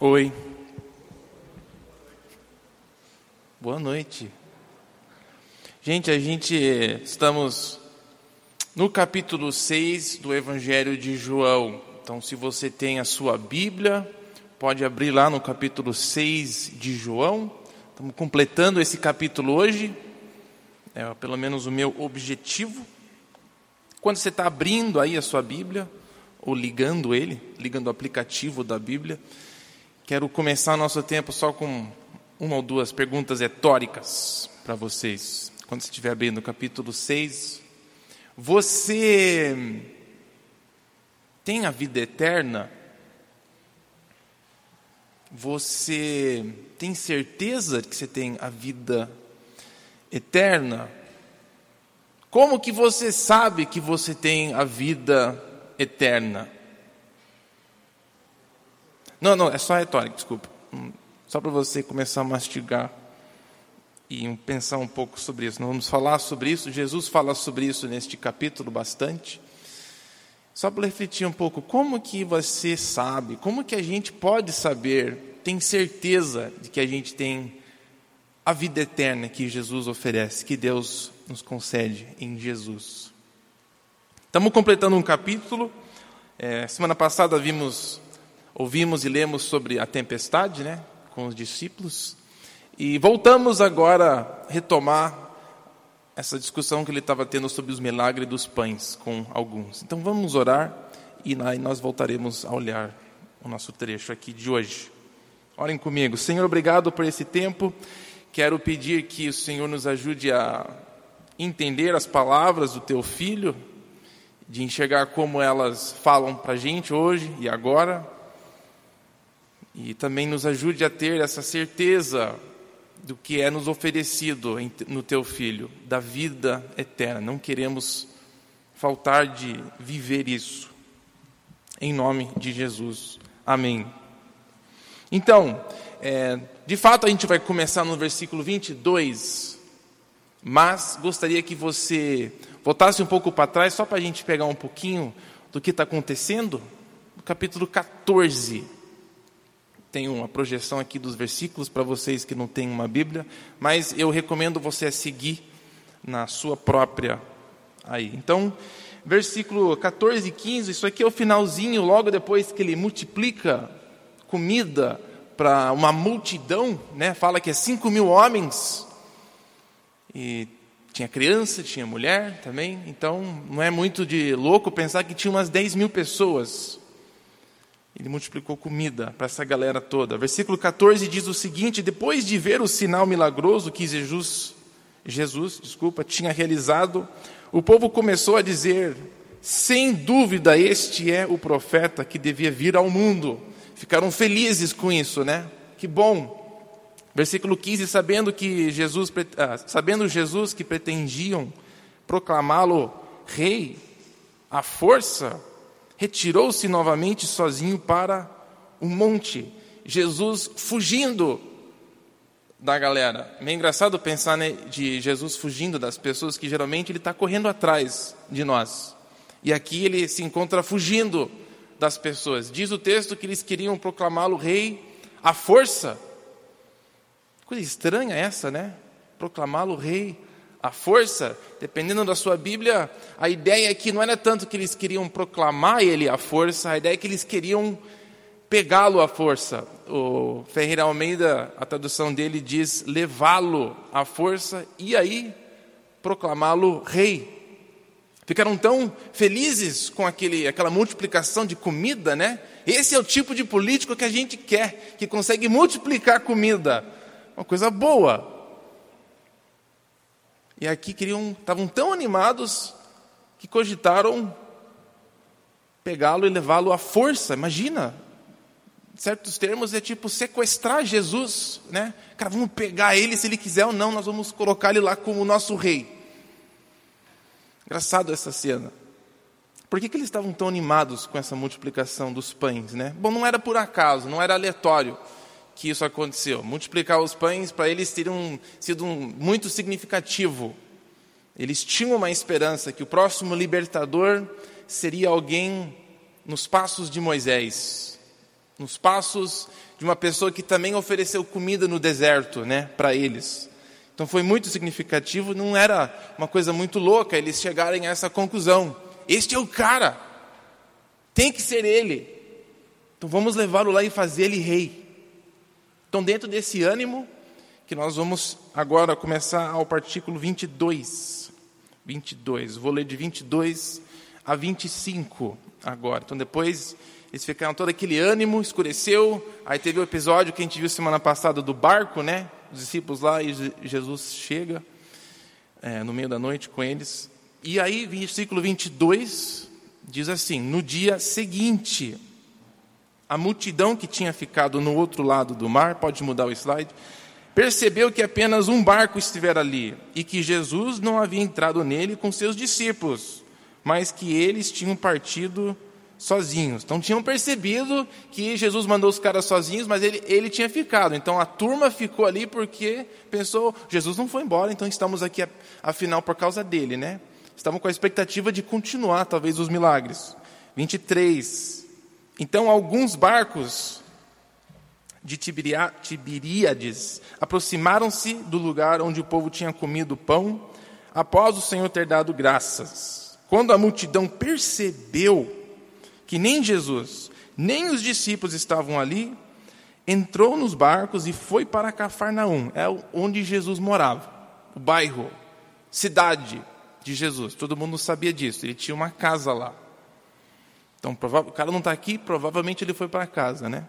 Oi. Boa noite. Gente, a gente estamos no capítulo 6 do Evangelho de João. Então, se você tem a sua Bíblia, pode abrir lá no capítulo 6 de João. Estamos completando esse capítulo hoje. É pelo menos o meu objetivo. Quando você está abrindo aí a sua Bíblia, ou ligando ele, ligando o aplicativo da Bíblia, quero começar nosso tempo só com uma ou duas perguntas retóricas para vocês. Quando você estiver abrindo o capítulo 6, você tem a vida eterna? Você tem certeza que você tem a vida eterna? Como que você sabe que você tem a vida eterna? Não, não, é só retórica, desculpa. Hum, só para você começar a mastigar e pensar um pouco sobre isso. Nós vamos falar sobre isso. Jesus fala sobre isso neste capítulo bastante. Só para refletir um pouco, como que você sabe, como que a gente pode saber, tem certeza de que a gente tem a vida eterna que Jesus oferece, que Deus nos concede em Jesus. Estamos completando um capítulo. É, semana passada vimos, ouvimos e lemos sobre a tempestade, né, com os discípulos. E voltamos agora a retomar essa discussão que ele estava tendo sobre os milagres dos pães com alguns. Então vamos orar e nós voltaremos a olhar o nosso trecho aqui de hoje. Orem comigo. Senhor, obrigado por esse tempo. Quero pedir que o Senhor nos ajude a entender as palavras do teu filho, de enxergar como elas falam para a gente hoje e agora. E também nos ajude a ter essa certeza do que é nos oferecido no teu filho, da vida eterna. Não queremos faltar de viver isso. Em nome de Jesus. Amém. Então, é, de fato, a gente vai começar no versículo 22, mas gostaria que você voltasse um pouco para trás, só para a gente pegar um pouquinho do que está acontecendo, no capítulo 14 tem uma projeção aqui dos versículos para vocês que não têm uma Bíblia, mas eu recomendo você seguir na sua própria aí. Então, versículo 14 e 15, isso aqui é o finalzinho, logo depois que ele multiplica comida para uma multidão, né? fala que é 5 mil homens, e tinha criança, tinha mulher também, então não é muito de louco pensar que tinha umas 10 mil pessoas ele multiplicou comida para essa galera toda. Versículo 14 diz o seguinte: depois de ver o sinal milagroso que Jesus, Jesus, desculpa, tinha realizado, o povo começou a dizer: sem dúvida este é o profeta que devia vir ao mundo. Ficaram felizes com isso, né? Que bom. Versículo 15, sabendo que Jesus, ah, sabendo Jesus que pretendiam proclamá-lo rei, à força, retirou-se novamente sozinho para um monte. Jesus fugindo da galera. Meio engraçado pensar né, de Jesus fugindo das pessoas, que geralmente ele está correndo atrás de nós. E aqui ele se encontra fugindo das pessoas. Diz o texto que eles queriam proclamá-lo rei à força. Coisa estranha essa, né? Proclamá-lo rei a força, dependendo da sua Bíblia, a ideia é que não era tanto que eles queriam proclamar ele à força, a ideia é que eles queriam pegá-lo à força. O Ferreira Almeida, a tradução dele diz levá-lo à força e aí proclamá-lo rei. Ficaram tão felizes com aquele, aquela multiplicação de comida, né? Esse é o tipo de político que a gente quer, que consegue multiplicar comida. Uma coisa boa, e aqui queriam, estavam tão animados que cogitaram pegá-lo e levá-lo à força. Imagina, certos termos é tipo sequestrar Jesus, né? Cara, vamos pegar ele se ele quiser ou não, nós vamos colocar ele lá como nosso rei. Engraçado essa cena. Por que, que eles estavam tão animados com essa multiplicação dos pães, né? Bom, não era por acaso, não era aleatório que isso aconteceu. Multiplicar os pães para eles teriam sido um, muito significativo. Eles tinham uma esperança que o próximo libertador seria alguém nos passos de Moisés. nos passos de uma pessoa que também ofereceu comida no deserto, né, para eles. Então foi muito significativo, não era uma coisa muito louca eles chegarem a essa conclusão. Este é o cara. Tem que ser ele. Então vamos levá-lo lá e fazer ele rei. Então dentro desse ânimo que nós vamos agora começar ao partículo 22. 22. Vou ler de 22 a 25 agora. Então depois eles ficaram todo aquele ânimo, escureceu. Aí teve o episódio que a gente viu semana passada do barco, né? Os discípulos lá e Jesus chega é, no meio da noite com eles. E aí, versículo 22 diz assim: No dia seguinte, a multidão que tinha ficado no outro lado do mar, pode mudar o slide, percebeu que apenas um barco estivera ali e que Jesus não havia entrado nele com seus discípulos, mas que eles tinham partido sozinhos. Então tinham percebido que Jesus mandou os caras sozinhos, mas ele, ele tinha ficado. Então a turma ficou ali porque pensou, Jesus não foi embora, então estamos aqui afinal por causa dele, né? Estavam com a expectativa de continuar talvez os milagres. 23. Então alguns barcos de Tiberíades aproximaram-se do lugar onde o povo tinha comido pão, após o Senhor ter dado graças. Quando a multidão percebeu que nem Jesus, nem os discípulos estavam ali, entrou nos barcos e foi para Cafarnaum, é onde Jesus morava, o bairro, cidade de Jesus. Todo mundo sabia disso, ele tinha uma casa lá. Então, o cara não está aqui, provavelmente ele foi para casa, né?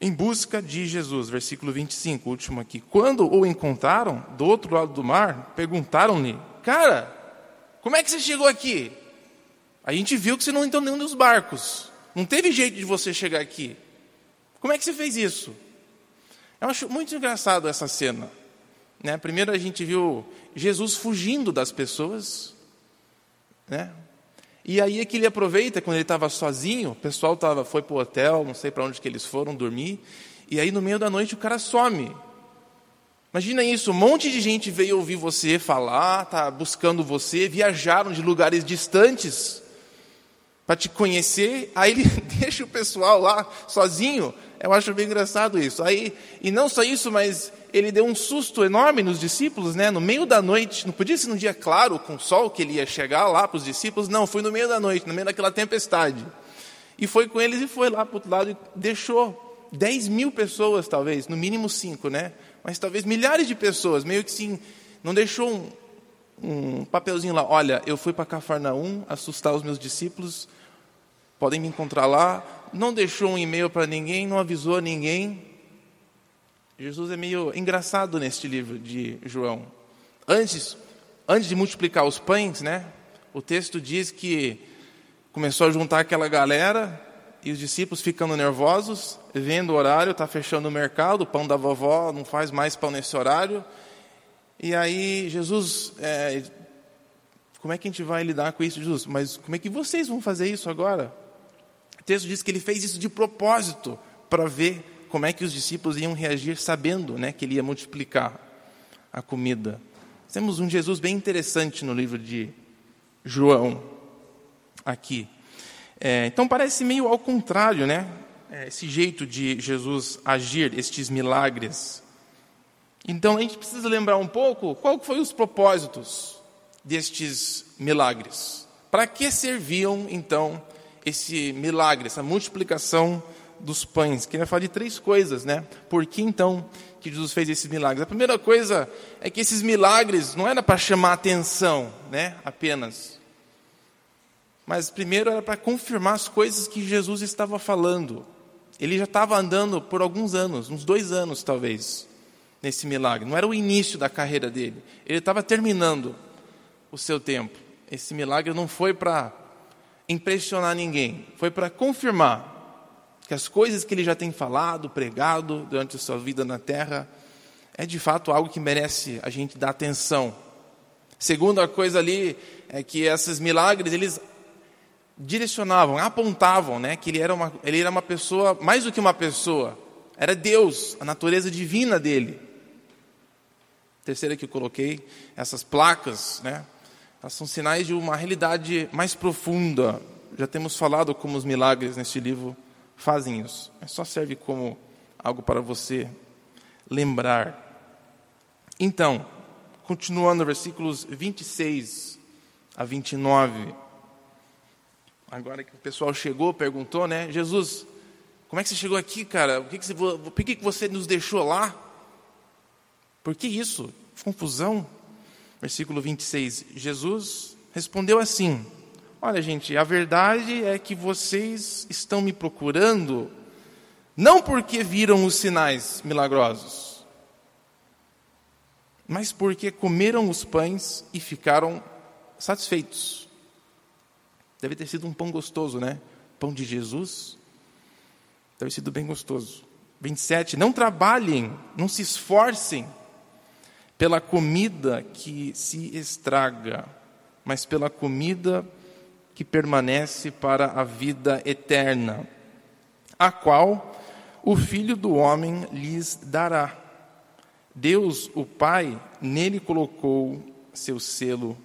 Em busca de Jesus, versículo 25, último aqui. Quando o encontraram do outro lado do mar, perguntaram-lhe: Cara, como é que você chegou aqui? A gente viu que você não entrou nenhum dos barcos. Não teve jeito de você chegar aqui. Como é que você fez isso? Eu acho muito engraçado essa cena. Né? Primeiro a gente viu Jesus fugindo das pessoas. Né? E aí é que ele aproveita, quando ele estava sozinho, o pessoal tava, foi para o hotel, não sei para onde que eles foram dormir, e aí no meio da noite o cara some. Imagina isso, um monte de gente veio ouvir você falar, tá buscando você, viajaram de lugares distantes para te conhecer, aí ele deixa o pessoal lá sozinho. Eu acho bem engraçado isso. Aí, e não só isso, mas ele deu um susto enorme nos discípulos, né? No meio da noite, não podia ser num dia claro, com sol, que ele ia chegar lá para os discípulos, não, foi no meio da noite, no meio daquela tempestade. E foi com eles e foi lá para o outro lado e deixou 10 mil pessoas, talvez, no mínimo cinco, né? Mas talvez milhares de pessoas, meio que sim, não deixou um, um papelzinho lá, olha, eu fui para Cafarnaum assustar os meus discípulos, podem me encontrar lá. Não deixou um e-mail para ninguém, não avisou ninguém. Jesus é meio engraçado neste livro de João. Antes, antes de multiplicar os pães, né? O texto diz que começou a juntar aquela galera e os discípulos ficando nervosos, vendo o horário, está fechando o mercado, o pão da vovó não faz mais pão nesse horário. E aí Jesus, é, como é que a gente vai lidar com isso, Jesus? Mas como é que vocês vão fazer isso agora? O texto diz que ele fez isso de propósito para ver como é que os discípulos iam reagir, sabendo, né, que ele ia multiplicar a comida. Temos um Jesus bem interessante no livro de João aqui. É, então parece meio ao contrário, né? É, esse jeito de Jesus agir, estes milagres. Então a gente precisa lembrar um pouco qual foi os propósitos destes milagres. Para que serviam então esse milagre, essa multiplicação dos pães? Queria falar de três coisas, né? Por que então que Jesus fez esses milagres? A primeira coisa é que esses milagres não era para chamar atenção, né? Apenas. Mas primeiro era para confirmar as coisas que Jesus estava falando. Ele já estava andando por alguns anos, uns dois anos talvez nesse milagre. Não era o início da carreira dele. Ele estava terminando o seu tempo. Esse milagre não foi para impressionar ninguém, foi para confirmar que as coisas que ele já tem falado, pregado durante a sua vida na terra, é de fato algo que merece a gente dar atenção. Segunda coisa ali é que esses milagres eles direcionavam, apontavam, né, que ele era uma ele era uma pessoa mais do que uma pessoa, era Deus, a natureza divina dele. Terceira que eu coloquei, essas placas, né? São sinais de uma realidade mais profunda. Já temos falado como os milagres neste livro fazem isso. Mas só serve como algo para você lembrar. Então, continuando, versículos 26 a 29. Agora que o pessoal chegou, perguntou, né? Jesus, como é que você chegou aqui, cara? Por que, que, você, por que, que você nos deixou lá? Por que isso? Confusão. Versículo 26. Jesus respondeu assim: Olha, gente, a verdade é que vocês estão me procurando não porque viram os sinais milagrosos, mas porque comeram os pães e ficaram satisfeitos. Deve ter sido um pão gostoso, né? Pão de Jesus. Deve ter sido bem gostoso. 27. Não trabalhem, não se esforcem pela comida que se estraga, mas pela comida que permanece para a vida eterna, a qual o Filho do Homem lhes dará. Deus, o Pai, nele colocou seu selo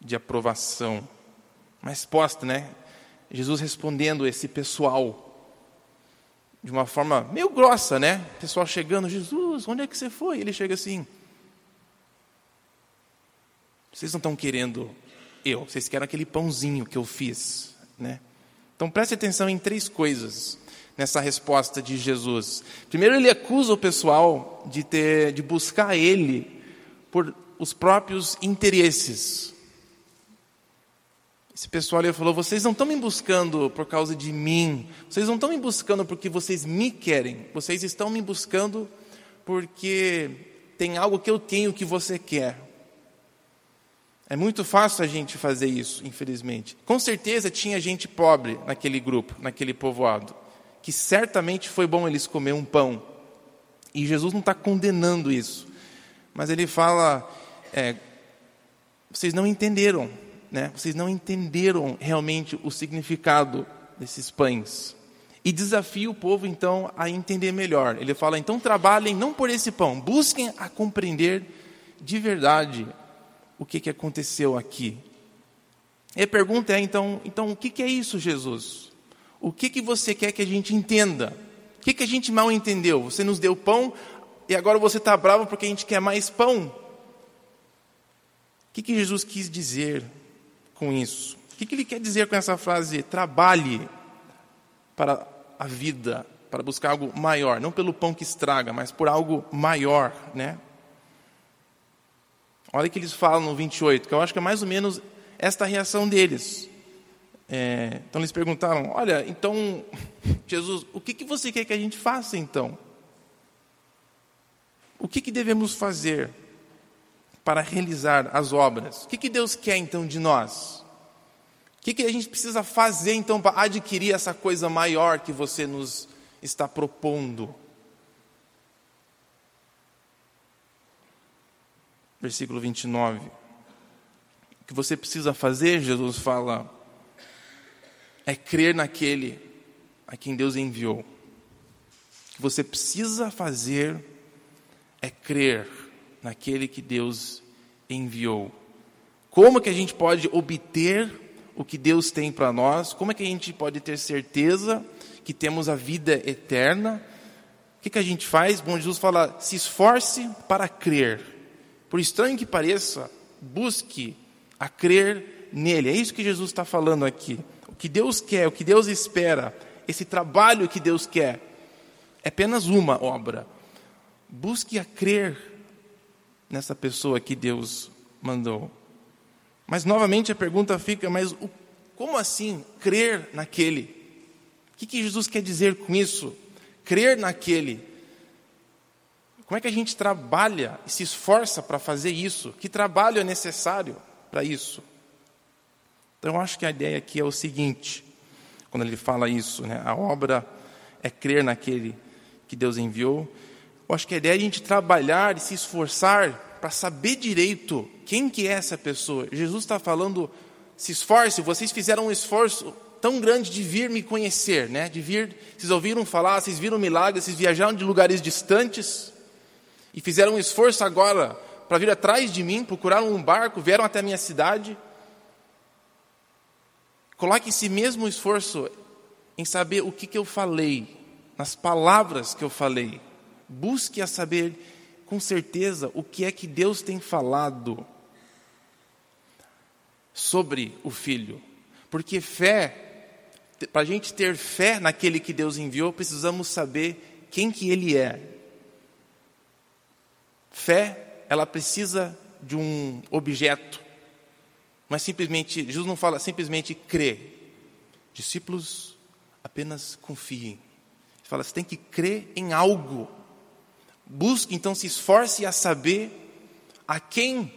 de aprovação. Mas posta, né? Jesus respondendo esse pessoal de uma forma meio grossa, né? O pessoal chegando, Jesus, onde é que você foi? Ele chega assim: Vocês não estão querendo eu, vocês querem aquele pãozinho que eu fiz, né? Então preste atenção em três coisas nessa resposta de Jesus. Primeiro, ele acusa o pessoal de ter, de buscar ele por os próprios interesses. Esse pessoal ele falou: vocês não estão me buscando por causa de mim, vocês não estão me buscando porque vocês me querem, vocês estão me buscando porque tem algo que eu tenho que você quer. É muito fácil a gente fazer isso, infelizmente. Com certeza tinha gente pobre naquele grupo, naquele povoado, que certamente foi bom eles comer um pão. E Jesus não está condenando isso, mas ele fala: é, vocês não entenderam, né? Vocês não entenderam realmente o significado desses pães. E desafia o povo então a entender melhor. Ele fala: então trabalhem não por esse pão, busquem a compreender de verdade o que, que aconteceu aqui. E a pergunta é então, então o que, que é isso, Jesus? O que, que você quer que a gente entenda? O que, que a gente mal entendeu? Você nos deu pão e agora você está bravo porque a gente quer mais pão? O que, que Jesus quis dizer com isso? O que, que ele quer dizer com essa frase? Trabalhe para a vida, para buscar algo maior, não pelo pão que estraga, mas por algo maior, né? Olha o que eles falam no 28, que eu acho que é mais ou menos esta reação deles. É, então eles perguntaram: Olha, então, Jesus, o que, que você quer que a gente faça então? O que, que devemos fazer para realizar as obras? O que, que Deus quer então de nós? O que, que a gente precisa fazer então para adquirir essa coisa maior que você nos está propondo? Versículo 29. O que você precisa fazer, Jesus fala, é crer naquele a quem Deus enviou. O que você precisa fazer é crer naquele que Deus enviou. Como que a gente pode obter o que Deus tem para nós? Como é que a gente pode ter certeza que temos a vida eterna? O que, que a gente faz? Bom, Jesus fala: se esforce para crer. Por estranho que pareça, busque a crer nele. É isso que Jesus está falando aqui. O que Deus quer, o que Deus espera, esse trabalho que Deus quer, é apenas uma obra. Busque a crer nessa pessoa que Deus mandou. Mas novamente a pergunta fica: mas o, como assim crer naquele? O que, que Jesus quer dizer com isso? Crer naquele. Como é que a gente trabalha e se esforça para fazer isso? Que trabalho é necessário para isso? Então, eu acho que a ideia aqui é o seguinte, quando ele fala isso, né? a obra é crer naquele que Deus enviou. Eu acho que a ideia é a gente trabalhar e se esforçar para saber direito quem que é essa pessoa. Jesus está falando, se esforce, vocês fizeram um esforço tão grande de vir me conhecer, né? de vir, vocês ouviram falar, vocês viram milagres, vocês viajaram de lugares distantes, e fizeram um esforço agora para vir atrás de mim, procuraram um barco, vieram até a minha cidade. Coloque esse mesmo esforço em saber o que, que eu falei, nas palavras que eu falei. Busque a saber com certeza o que é que Deus tem falado sobre o Filho. Porque fé, para a gente ter fé naquele que Deus enviou, precisamos saber quem que Ele é. Fé, ela precisa de um objeto. Mas simplesmente, Jesus não fala simplesmente crê. Discípulos apenas confiem. Ele fala, você tem que crer em algo. Busque, então, se esforce a saber a quem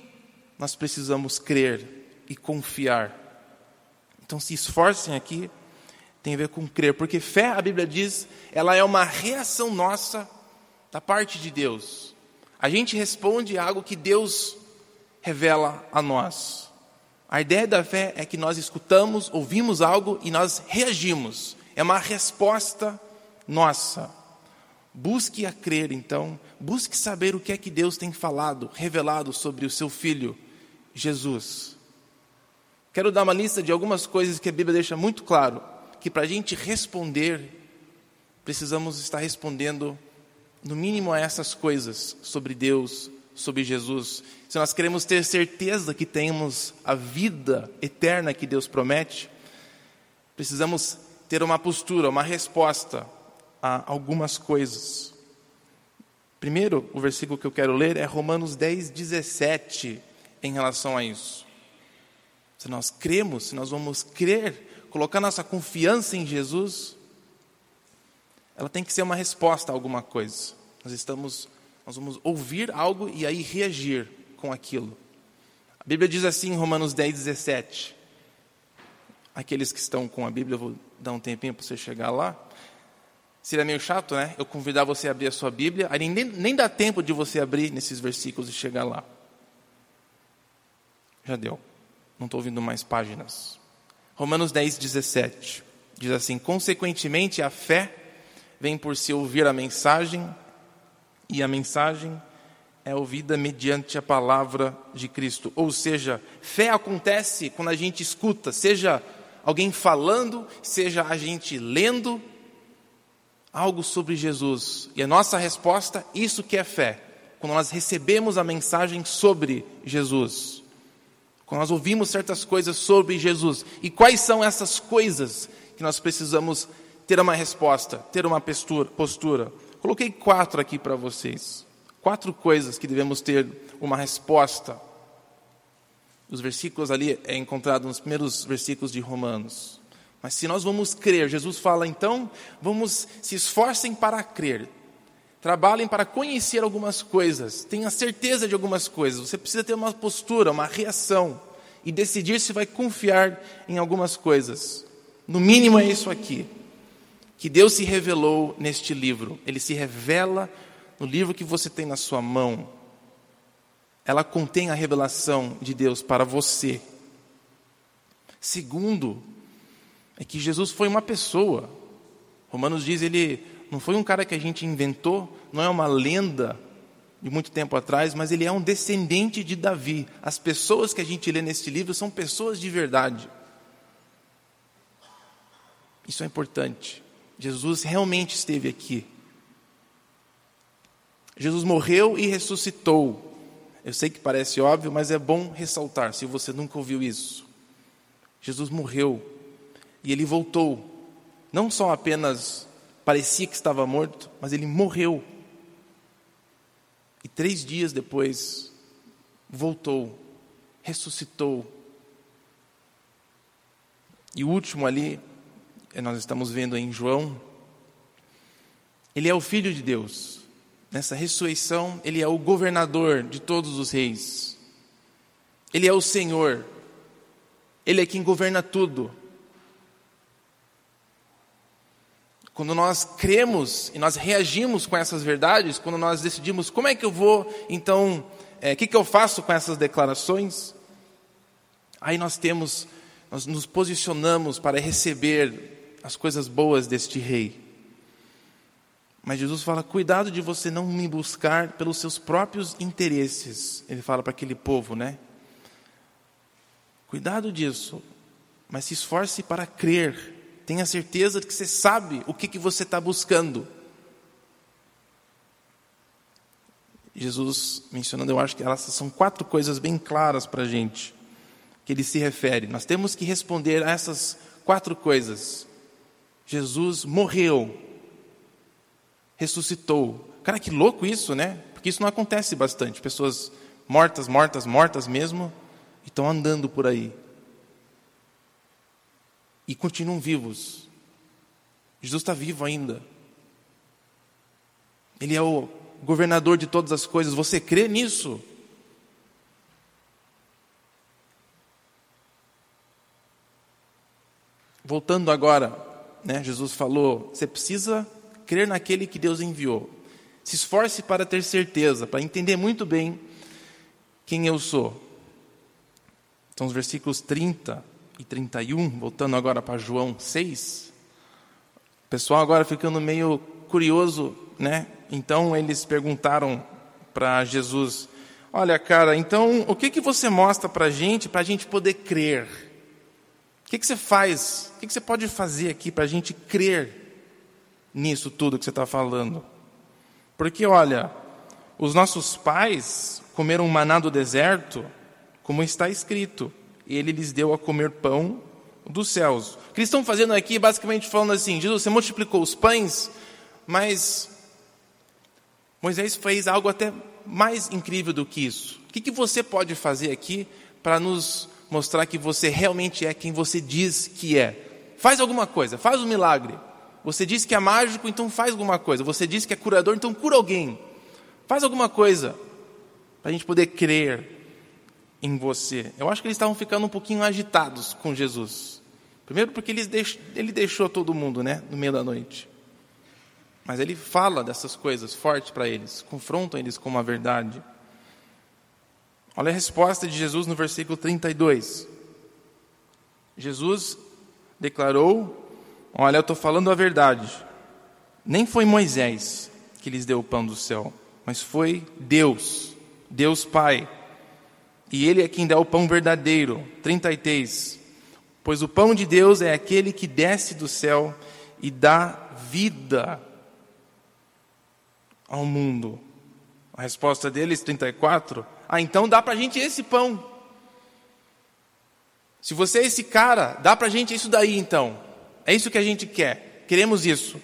nós precisamos crer e confiar. Então, se esforcem aqui, tem a ver com crer, porque fé, a Bíblia diz, ela é uma reação nossa da parte de Deus. A gente responde algo que Deus revela a nós. A ideia da fé é que nós escutamos, ouvimos algo e nós reagimos. É uma resposta nossa. Busque a crer, então, busque saber o que é que Deus tem falado, revelado sobre o seu filho, Jesus. Quero dar uma lista de algumas coisas que a Bíblia deixa muito claro, que para a gente responder, precisamos estar respondendo, no mínimo, a essas coisas sobre Deus, sobre Jesus. Se nós queremos ter certeza que temos a vida eterna que Deus promete, precisamos ter uma postura, uma resposta a algumas coisas. Primeiro, o versículo que eu quero ler é Romanos 10, 17, em relação a isso. Se nós cremos, se nós vamos crer, colocar nossa confiança em Jesus, ela tem que ser uma resposta a alguma coisa. Nós estamos, nós vamos ouvir algo e aí reagir com aquilo. A Bíblia diz assim em Romanos 10, 17. Aqueles que estão com a Bíblia, eu vou dar um tempinho para você chegar lá. Seria meio chato, né? Eu convidar você a abrir a sua Bíblia, aí nem, nem dá tempo de você abrir nesses versículos e chegar lá. Já deu. Não estou ouvindo mais páginas. Romanos 10, 17. Diz assim: Consequentemente, a fé vem por se ouvir a mensagem, e a mensagem é ouvida mediante a palavra de Cristo. Ou seja, fé acontece quando a gente escuta, seja alguém falando, seja a gente lendo, algo sobre Jesus. E a nossa resposta, isso que é fé. Quando nós recebemos a mensagem sobre Jesus. Quando nós ouvimos certas coisas sobre Jesus. E quais são essas coisas que nós precisamos ter uma resposta, ter uma postura? Coloquei quatro aqui para vocês. Quatro coisas que devemos ter uma resposta. Os versículos ali é encontrado nos primeiros versículos de Romanos. Mas se nós vamos crer, Jesus fala então, vamos se esforcem para crer. Trabalhem para conhecer algumas coisas, tenha certeza de algumas coisas. Você precisa ter uma postura, uma reação e decidir se vai confiar em algumas coisas. No mínimo é isso aqui. Que Deus se revelou neste livro. Ele se revela no livro que você tem na sua mão. Ela contém a revelação de Deus para você. Segundo, é que Jesus foi uma pessoa. Romanos diz ele não foi um cara que a gente inventou, não é uma lenda de muito tempo atrás, mas ele é um descendente de Davi. As pessoas que a gente lê neste livro são pessoas de verdade. Isso é importante. Jesus realmente esteve aqui. Jesus morreu e ressuscitou. Eu sei que parece óbvio, mas é bom ressaltar se você nunca ouviu isso. Jesus morreu e ele voltou. Não só apenas parecia que estava morto, mas ele morreu. E três dias depois, voltou, ressuscitou. E o último ali, nós estamos vendo em João, ele é o Filho de Deus. Nessa ressurreição, ele é o governador de todos os reis. Ele é o Senhor. Ele é quem governa tudo. Quando nós cremos e nós reagimos com essas verdades, quando nós decidimos como é que eu vou, então, é, o que, que eu faço com essas declarações, aí nós temos, nós nos posicionamos para receber as coisas boas deste rei. Mas Jesus fala: cuidado de você não me buscar pelos seus próprios interesses. Ele fala para aquele povo, né? Cuidado disso, mas se esforce para crer Tenha certeza de que você sabe o que, que você está buscando. Jesus mencionando, eu acho que elas são quatro coisas bem claras para a gente, que ele se refere. Nós temos que responder a essas quatro coisas. Jesus morreu, ressuscitou. Cara, que louco isso, né? Porque isso não acontece bastante. Pessoas mortas, mortas, mortas mesmo, estão andando por aí. E continuam vivos. Jesus está vivo ainda. Ele é o governador de todas as coisas. Você crê nisso? Voltando agora, né, Jesus falou: você precisa crer naquele que Deus enviou. Se esforce para ter certeza, para entender muito bem quem eu sou. Então, os versículos 30 e 31, voltando agora para João 6. O pessoal agora ficando meio curioso, né? Então eles perguntaram para Jesus: Olha, cara, então o que, que você mostra para a gente, para a gente poder crer? O que, que você faz? O que, que você pode fazer aqui para a gente crer nisso tudo que você está falando? Porque, olha, os nossos pais comeram maná do deserto, como está escrito, ele lhes deu a comer pão dos céus. O que eles estão fazendo aqui, basicamente falando assim: Jesus, você multiplicou os pães, mas Moisés fez algo até mais incrível do que isso. O que, que você pode fazer aqui para nos mostrar que você realmente é quem você diz que é? Faz alguma coisa, faz um milagre. Você diz que é mágico, então faz alguma coisa. Você diz que é curador, então cura alguém. Faz alguma coisa para a gente poder crer em você. Eu acho que eles estavam ficando um pouquinho agitados com Jesus. Primeiro porque ele deixou todo mundo né, no meio da noite. Mas ele fala dessas coisas forte para eles, confronta eles com uma verdade. Olha a resposta de Jesus no versículo 32. Jesus declarou: Olha, eu estou falando a verdade. Nem foi Moisés que lhes deu o pão do céu, mas foi Deus, Deus Pai. E Ele é quem dá o pão verdadeiro. 33. Pois o pão de Deus é aquele que desce do céu e dá vida ao mundo? A resposta deles, 34, ah, então dá para a gente esse pão. Se você é esse cara, dá para a gente isso daí então. É isso que a gente quer, queremos isso.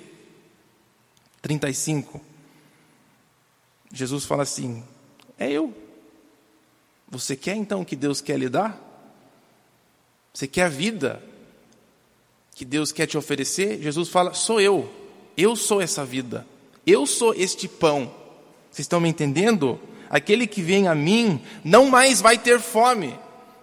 35. Jesus fala assim: É eu. Você quer então o que Deus quer lhe dar? Você quer a vida que Deus quer te oferecer? Jesus fala: Sou eu. Eu sou essa vida. Eu sou este pão. Vocês estão me entendendo? Aquele que vem a mim não mais vai ter fome.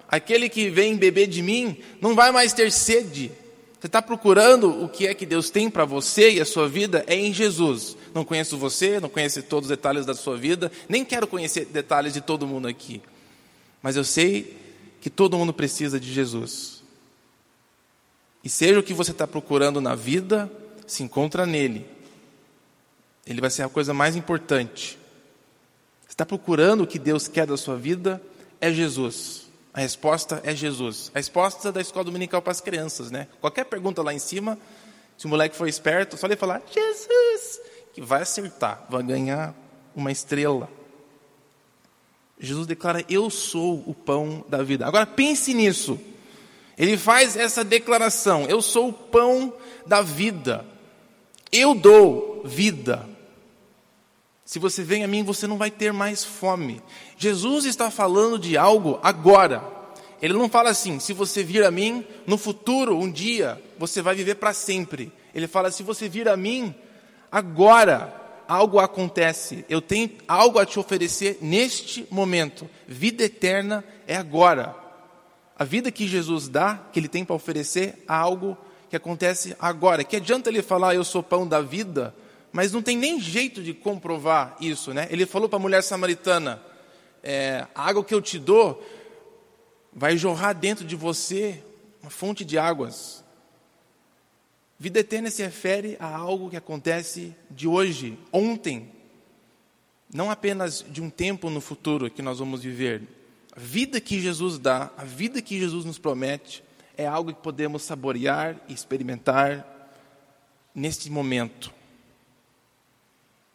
Aquele que vem beber de mim não vai mais ter sede. Você está procurando o que é que Deus tem para você e a sua vida? É em Jesus. Não conheço você, não conheço todos os detalhes da sua vida, nem quero conhecer detalhes de todo mundo aqui. Mas eu sei que todo mundo precisa de Jesus. E seja o que você está procurando na vida, se encontra nele. Ele vai ser a coisa mais importante. Está procurando o que Deus quer da sua vida? É Jesus. A resposta é Jesus. A resposta da escola dominical para as crianças, né? Qualquer pergunta lá em cima, se o moleque for esperto, só ele falar Jesus, que vai acertar, vai ganhar uma estrela. Jesus declara: Eu sou o pão da vida. Agora pense nisso. Ele faz essa declaração: Eu sou o pão da vida. Eu dou vida. Se você vem a mim, você não vai ter mais fome. Jesus está falando de algo agora. Ele não fala assim, se você vir a mim, no futuro, um dia, você vai viver para sempre. Ele fala, se você vir a mim, agora, algo acontece. Eu tenho algo a te oferecer neste momento. Vida eterna é agora. A vida que Jesus dá, que ele tem para oferecer, é algo que acontece agora. Que adianta ele falar, eu sou pão da vida, mas não tem nem jeito de comprovar isso, né? Ele falou para a mulher samaritana: é, a água que eu te dou vai jorrar dentro de você uma fonte de águas. Vida eterna se refere a algo que acontece de hoje, ontem, não apenas de um tempo no futuro que nós vamos viver. A vida que Jesus dá, a vida que Jesus nos promete, é algo que podemos saborear e experimentar neste momento.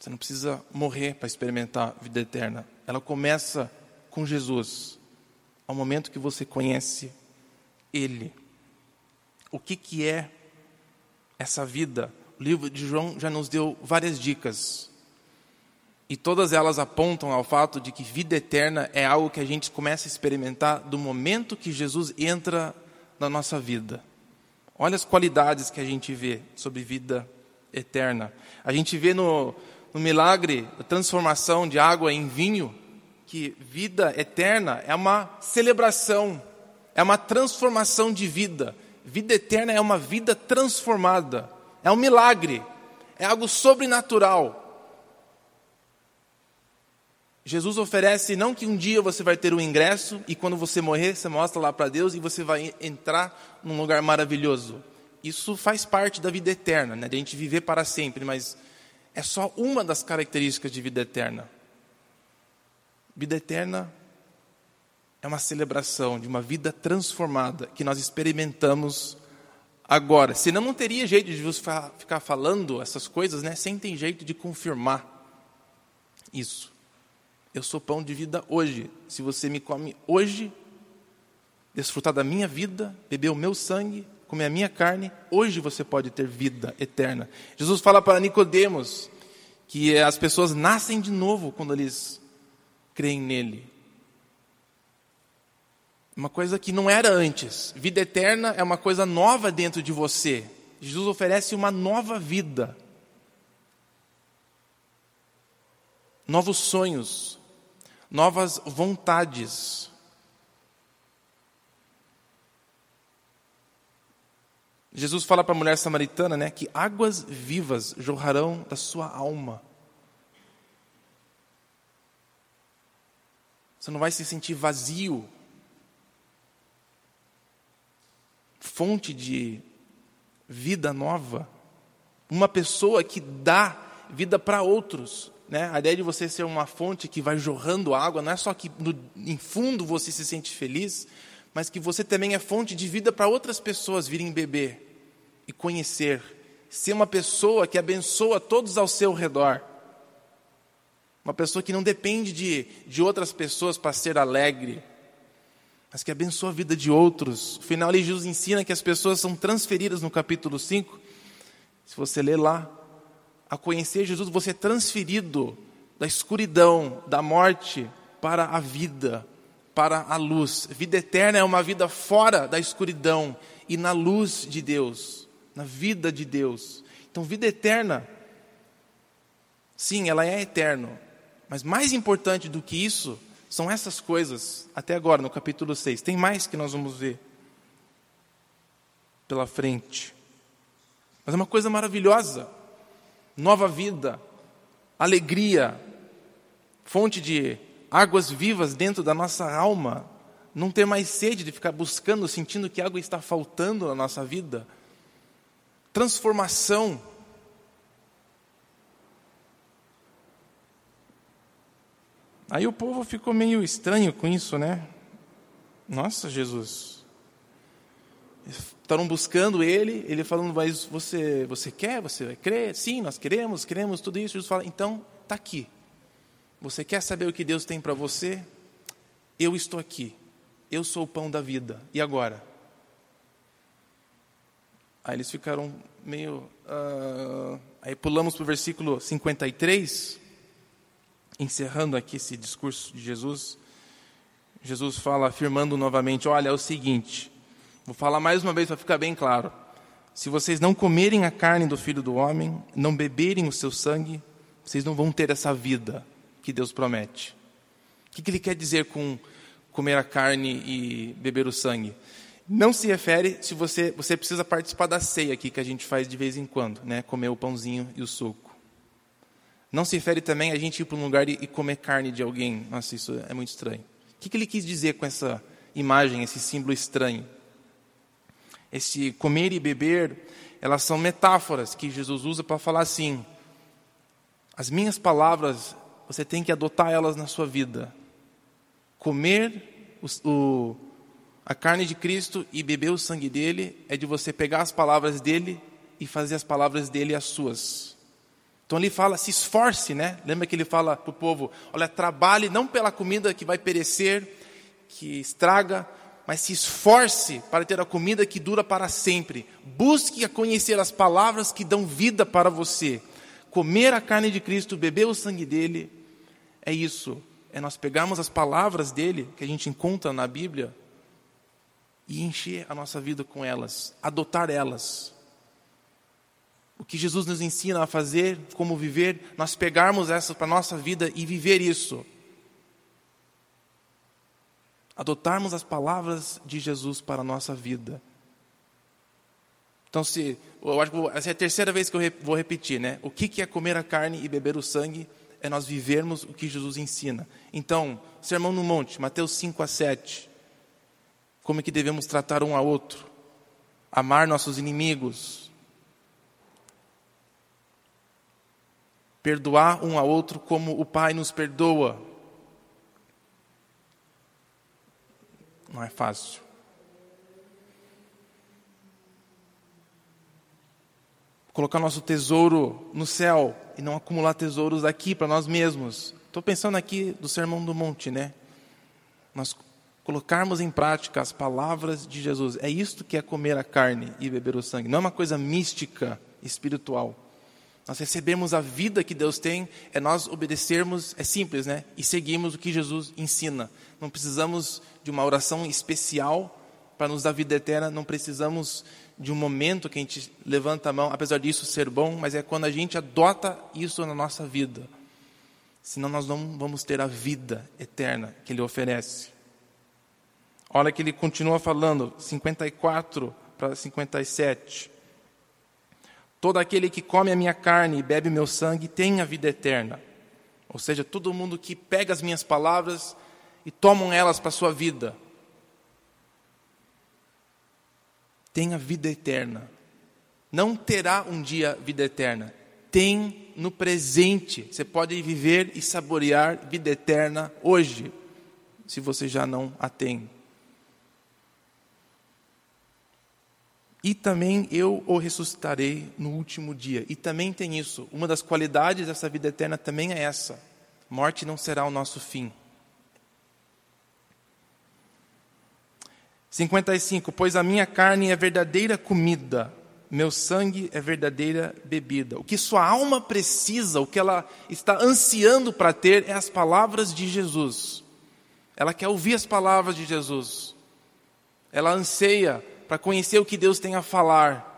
Você não precisa morrer para experimentar a vida eterna. Ela começa com Jesus, ao momento que você conhece Ele. O que, que é essa vida? O livro de João já nos deu várias dicas. E todas elas apontam ao fato de que vida eterna é algo que a gente começa a experimentar do momento que Jesus entra na nossa vida. Olha as qualidades que a gente vê sobre vida eterna. A gente vê no, no milagre da transformação de água em vinho que vida eterna é uma celebração, é uma transformação de vida. Vida eterna é uma vida transformada, é um milagre, é algo sobrenatural. Jesus oferece não que um dia você vai ter um ingresso e quando você morrer você mostra lá para Deus e você vai entrar num lugar maravilhoso. Isso faz parte da vida eterna, né? De a gente viver para sempre, mas é só uma das características de vida eterna. Vida eterna é uma celebração de uma vida transformada que nós experimentamos agora. Senão não teria jeito de Jesus ficar falando essas coisas, né? Sem ter jeito de confirmar isso. Eu sou pão de vida hoje. Se você me come hoje, desfrutar da minha vida, beber o meu sangue, comer a minha carne, hoje você pode ter vida eterna. Jesus fala para Nicodemos que as pessoas nascem de novo quando eles creem nele. Uma coisa que não era antes. Vida eterna é uma coisa nova dentro de você. Jesus oferece uma nova vida. Novos sonhos, novas vontades. Jesus fala para a mulher samaritana, né, que águas vivas jorrarão da sua alma. Você não vai se sentir vazio. Fonte de vida nova. Uma pessoa que dá vida para outros. Né? A ideia de você ser uma fonte que vai jorrando água, não é só que no, em fundo você se sente feliz, mas que você também é fonte de vida para outras pessoas virem beber e conhecer. Ser uma pessoa que abençoa todos ao seu redor. Uma pessoa que não depende de, de outras pessoas para ser alegre, mas que abençoa a vida de outros. O final, Jesus ensina que as pessoas são transferidas no capítulo 5. Se você ler lá, a conhecer Jesus, você é transferido da escuridão, da morte, para a vida, para a luz. Vida eterna é uma vida fora da escuridão e na luz de Deus, na vida de Deus. Então, vida eterna, sim, ela é eterna, mas mais importante do que isso são essas coisas, até agora, no capítulo 6. Tem mais que nós vamos ver pela frente. Mas é uma coisa maravilhosa nova vida, alegria, fonte de águas vivas dentro da nossa alma, não ter mais sede de ficar buscando, sentindo que água está faltando na nossa vida, transformação. Aí o povo ficou meio estranho com isso, né? Nossa, Jesus, Estavam buscando ele, ele falando, mas você, você quer, você vai crer? Sim, nós queremos, queremos tudo isso. Jesus fala, então, está aqui. Você quer saber o que Deus tem para você? Eu estou aqui. Eu sou o pão da vida. E agora? Aí eles ficaram meio. Uh... Aí pulamos para o versículo 53, encerrando aqui esse discurso de Jesus. Jesus fala, afirmando novamente: Olha, é o seguinte Vou falar mais uma vez para ficar bem claro. Se vocês não comerem a carne do filho do homem, não beberem o seu sangue, vocês não vão ter essa vida que Deus promete. O que ele quer dizer com comer a carne e beber o sangue? Não se refere se você você precisa participar da ceia aqui que a gente faz de vez em quando, né? Comer o pãozinho e o suco. Não se refere também a gente ir para um lugar e comer carne de alguém. Nossa, isso é muito estranho. O que ele quis dizer com essa imagem, esse símbolo estranho? esse comer e beber, elas são metáforas que Jesus usa para falar assim: as minhas palavras, você tem que adotar elas na sua vida. Comer o, o, A carne de Cristo e beber o sangue dele é de você pegar as palavras dele e fazer as palavras dele as suas. Então ele fala, se esforce, né? Lembra que ele fala para o povo: olha, trabalhe não pela comida que vai perecer, que estraga, mas se esforce para ter a comida que dura para sempre. Busque conhecer as palavras que dão vida para você. Comer a carne de Cristo, beber o sangue dele, é isso. É nós pegarmos as palavras dele, que a gente encontra na Bíblia, e encher a nossa vida com elas, adotar elas. O que Jesus nos ensina a fazer, como viver, nós pegarmos essa para a nossa vida e viver isso. Adotarmos as palavras de Jesus para a nossa vida. Então, se, eu acho que essa é a terceira vez que eu vou repetir, né? O que é comer a carne e beber o sangue? É nós vivermos o que Jesus ensina. Então, Sermão no Monte, Mateus 5 a 7 como é que devemos tratar um ao outro, amar nossos inimigos, perdoar um ao outro como o Pai nos perdoa. Não é fácil. Colocar nosso tesouro no céu e não acumular tesouros aqui para nós mesmos. Estou pensando aqui do Sermão do Monte, né? Nós colocarmos em prática as palavras de Jesus. É isto que é comer a carne e beber o sangue. Não é uma coisa mística, espiritual. Nós recebemos a vida que Deus tem, é nós obedecermos, é simples, né? E seguirmos o que Jesus ensina. Não precisamos de uma oração especial para nos dar vida eterna, não precisamos de um momento que a gente levanta a mão, apesar disso ser bom, mas é quando a gente adota isso na nossa vida. Senão nós não vamos ter a vida eterna que Ele oferece. Olha que ele continua falando, 54 para 57. Todo aquele que come a minha carne e bebe meu sangue tem a vida eterna. Ou seja, todo mundo que pega as minhas palavras e tomam elas para a sua vida. Tem a vida eterna. Não terá um dia vida eterna. Tem no presente. Você pode viver e saborear vida eterna hoje, se você já não a tem. E também eu o ressuscitarei no último dia. E também tem isso. Uma das qualidades dessa vida eterna também é essa: morte não será o nosso fim. 55. Pois a minha carne é verdadeira comida, meu sangue é verdadeira bebida. O que sua alma precisa, o que ela está ansiando para ter, é as palavras de Jesus. Ela quer ouvir as palavras de Jesus. Ela anseia para conhecer o que Deus tem a falar.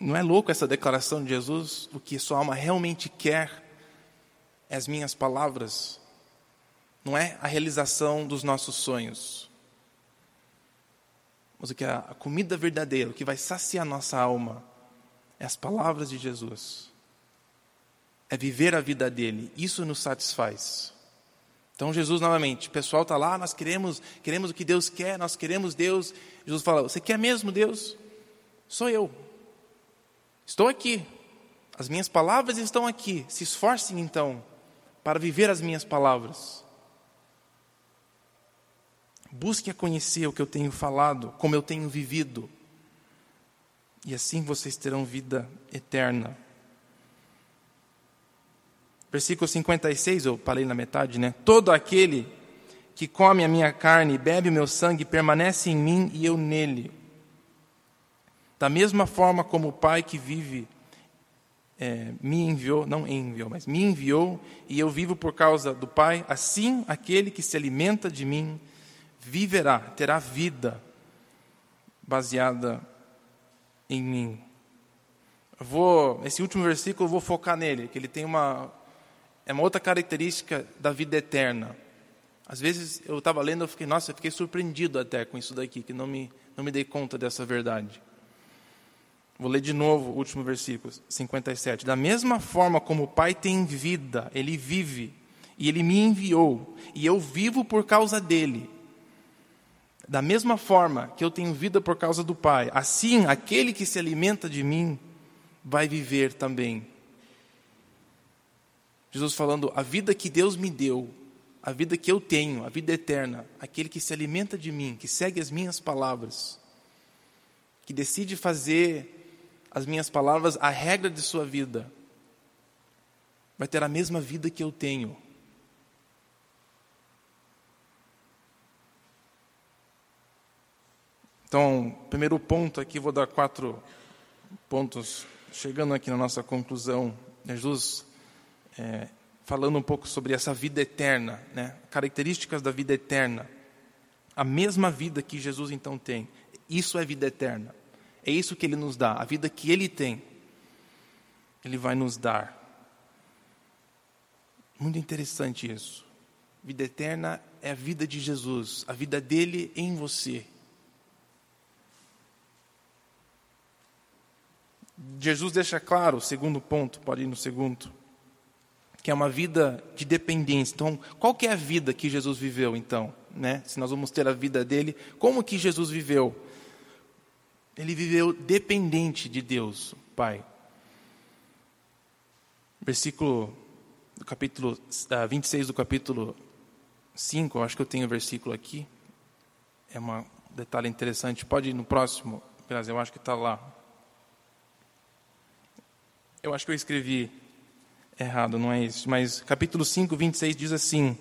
Não é louco essa declaração de Jesus? O que sua alma realmente quer é as minhas palavras, não é a realização dos nossos sonhos. Mas o que é a comida verdadeira, o que vai saciar nossa alma, é as palavras de Jesus. É viver a vida dele. Isso nos satisfaz. Então Jesus novamente, o pessoal está lá, nós queremos, queremos o que Deus quer, nós queremos Deus. Jesus fala: Você quer mesmo Deus? Sou eu. Estou aqui. As minhas palavras estão aqui. Se esforcem então para viver as minhas palavras. Busque a conhecer o que eu tenho falado, como eu tenho vivido. E assim vocês terão vida eterna. Versículo 56, eu parei na metade, né? Todo aquele que come a minha carne e bebe o meu sangue permanece em mim e eu nele. Da mesma forma como o Pai que vive é, me enviou, não enviou, mas me enviou e eu vivo por causa do Pai, assim aquele que se alimenta de mim viverá, terá vida baseada em mim. Vou, esse último versículo eu vou focar nele, que ele tem uma é uma outra característica da vida eterna. Às vezes eu estava lendo, eu fiquei, nossa, eu fiquei surpreendido até com isso daqui, que não me, não me dei conta dessa verdade. Vou ler de novo o último versículo, 57. Da mesma forma como o Pai tem vida, Ele vive, e Ele me enviou, e eu vivo por causa dele. Da mesma forma que eu tenho vida por causa do Pai, assim aquele que se alimenta de mim vai viver também Jesus falando: a vida que Deus me deu, a vida que eu tenho, a vida eterna, aquele que se alimenta de mim, que segue as minhas palavras, que decide fazer as minhas palavras a regra de sua vida, vai ter a mesma vida que eu tenho. Então, primeiro ponto aqui, vou dar quatro pontos, chegando aqui na nossa conclusão. Jesus é, falando um pouco sobre essa vida eterna, né? características da vida eterna. A mesma vida que Jesus então tem. Isso é vida eterna. É isso que ele nos dá. A vida que ele tem, ele vai nos dar. Muito interessante isso. Vida eterna é a vida de Jesus, a vida dele em você. Jesus deixa claro, segundo ponto, pode ir no segundo, que é uma vida de dependência. Então, qual que é a vida que Jesus viveu, então? Né? Se nós vamos ter a vida dele, como que Jesus viveu? Ele viveu dependente de Deus, Pai. Versículo, do capítulo uh, 26 do capítulo 5, eu acho que eu tenho o versículo aqui. É um detalhe interessante. Pode ir no próximo, Brasil, eu acho que está lá. Eu acho que eu escrevi errado, não é isso. Mas capítulo 5, 26 diz assim: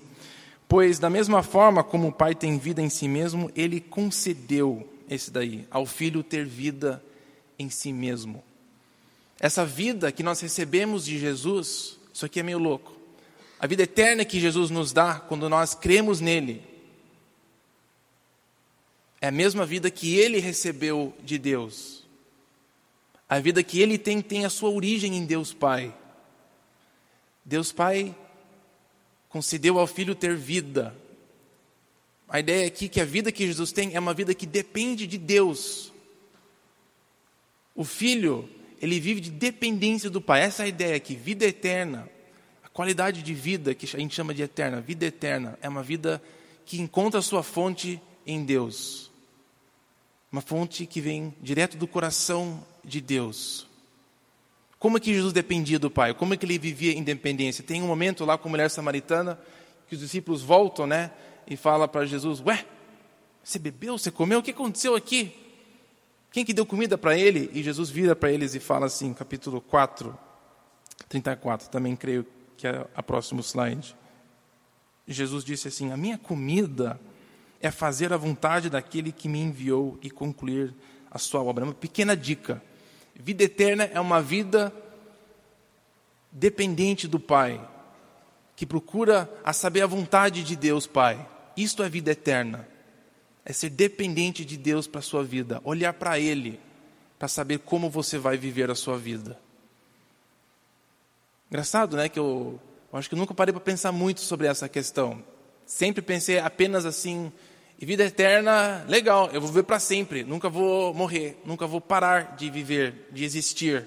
Pois da mesma forma como o Pai tem vida em si mesmo, ele concedeu esse daí, ao filho ter vida em si mesmo. Essa vida que nós recebemos de Jesus, isso aqui é meio louco. A vida eterna que Jesus nos dá quando nós cremos nele, é a mesma vida que ele recebeu de Deus. A vida que ele tem tem a sua origem em Deus Pai. Deus Pai concedeu ao Filho ter vida. A ideia aqui é que a vida que Jesus tem é uma vida que depende de Deus. O Filho, ele vive de dependência do Pai. Essa é a ideia aqui, vida eterna. A qualidade de vida que a gente chama de eterna, vida eterna, é uma vida que encontra sua fonte em Deus. Uma fonte que vem direto do coração de Deus. Como é que Jesus dependia do Pai? Como é que ele vivia independência? Tem um momento lá com a mulher samaritana que os discípulos voltam, né? E fala para Jesus: Ué, você bebeu? Você comeu? O que aconteceu aqui? Quem que deu comida para ele? E Jesus vira para eles e fala assim, capítulo 4, 34, também creio que é a próximo slide. Jesus disse assim: A minha comida é fazer a vontade daquele que me enviou e concluir a sua obra. Uma pequena dica. Vida eterna é uma vida dependente do Pai, que procura a saber a vontade de Deus, Pai. Isto é vida eterna. É ser dependente de Deus para a sua vida, olhar para Ele, para saber como você vai viver a sua vida. Engraçado, né? Que eu, eu acho que eu nunca parei para pensar muito sobre essa questão. Sempre pensei apenas assim, e vida eterna, legal, eu vou viver para sempre, nunca vou morrer, nunca vou parar de viver, de existir.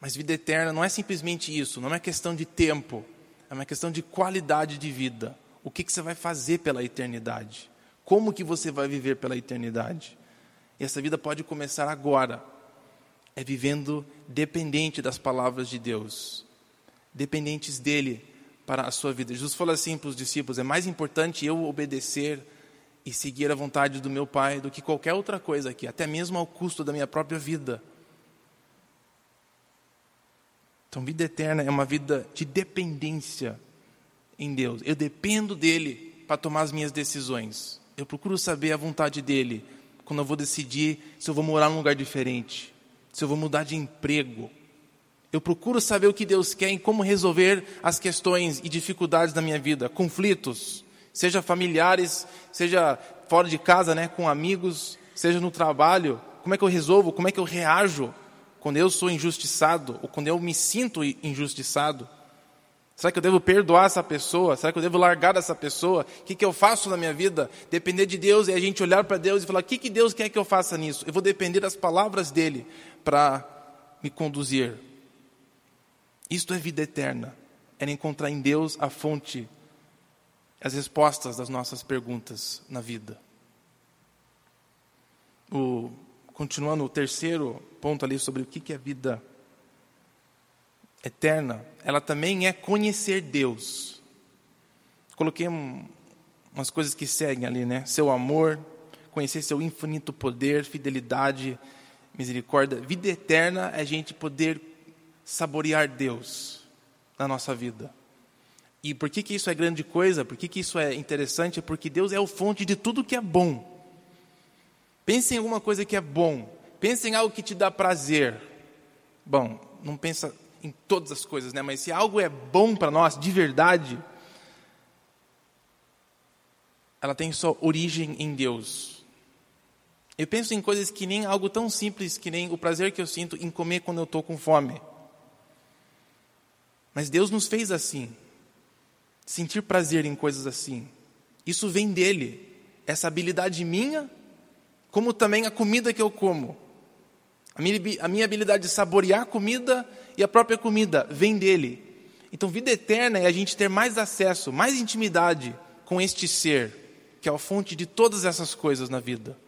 Mas vida eterna não é simplesmente isso, não é questão de tempo, é uma questão de qualidade de vida. O que, que você vai fazer pela eternidade? Como que você vai viver pela eternidade? E essa vida pode começar agora, é vivendo dependente das palavras de Deus, dependentes dele, para a sua vida. Jesus falou assim para os discípulos: é mais importante eu obedecer e seguir a vontade do meu Pai do que qualquer outra coisa aqui, até mesmo ao custo da minha própria vida. Então, vida eterna é uma vida de dependência em Deus. Eu dependo dele para tomar as minhas decisões. Eu procuro saber a vontade dele quando eu vou decidir se eu vou morar num lugar diferente, se eu vou mudar de emprego, eu procuro saber o que Deus quer e como resolver as questões e dificuldades da minha vida, conflitos, seja familiares, seja fora de casa, né, com amigos, seja no trabalho. Como é que eu resolvo? Como é que eu reajo quando eu sou injustiçado ou quando eu me sinto injustiçado? Será que eu devo perdoar essa pessoa? Será que eu devo largar essa pessoa? O que, que eu faço na minha vida? Depender de Deus é a gente olhar para Deus e falar: o que, que Deus quer que eu faça nisso? Eu vou depender das palavras dele para me conduzir. Isto é vida eterna. É encontrar em Deus a fonte, as respostas das nossas perguntas na vida. O, continuando o terceiro ponto ali sobre o que é vida eterna, ela também é conhecer Deus. Coloquei um, umas coisas que seguem ali, né? Seu amor, conhecer seu infinito poder, fidelidade, misericórdia. Vida eterna é a gente poder saborear Deus na nossa vida. E por que, que isso é grande coisa? Por que, que isso é interessante? Porque Deus é o fonte de tudo que é bom. Pense em alguma coisa que é bom. Pense em algo que te dá prazer. Bom, não pensa em todas as coisas, né? Mas se algo é bom para nós, de verdade, ela tem sua origem em Deus. Eu penso em coisas que nem algo tão simples que nem o prazer que eu sinto em comer quando eu estou com fome. Mas Deus nos fez assim. Sentir prazer em coisas assim. Isso vem dele. Essa habilidade minha, como também a comida que eu como. A minha, a minha habilidade de saborear a comida e a própria comida vem dele. Então, vida eterna é a gente ter mais acesso, mais intimidade com este ser, que é a fonte de todas essas coisas na vida.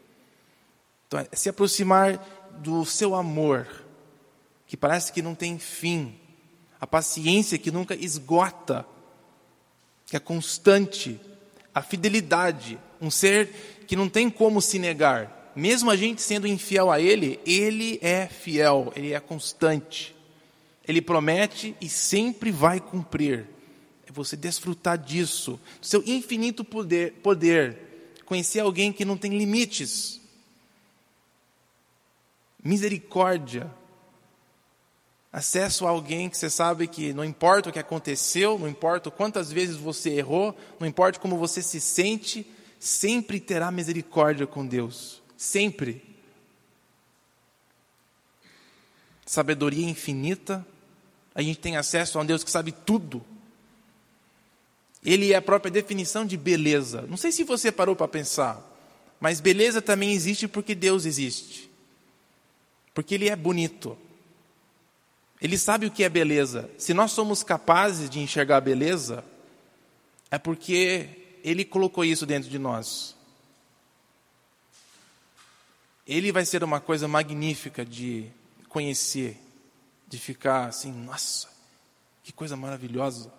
Então, é se aproximar do seu amor, que parece que não tem fim, a paciência que nunca esgota, que é constante, a fidelidade, um ser que não tem como se negar mesmo a gente sendo infiel a Ele, Ele é fiel, Ele é constante. Ele promete e sempre vai cumprir. É você desfrutar disso, do seu infinito poder, poder, conhecer alguém que não tem limites. Misericórdia. Acesso a alguém que você sabe que não importa o que aconteceu, não importa quantas vezes você errou, não importa como você se sente, sempre terá misericórdia com Deus. Sempre. Sabedoria infinita. A gente tem acesso a um Deus que sabe tudo. Ele é a própria definição de beleza. Não sei se você parou para pensar, mas beleza também existe porque Deus existe. Porque Ele é bonito. Ele sabe o que é beleza. Se nós somos capazes de enxergar beleza, é porque Ele colocou isso dentro de nós. Ele vai ser uma coisa magnífica de conhecer, de ficar assim, nossa, que coisa maravilhosa.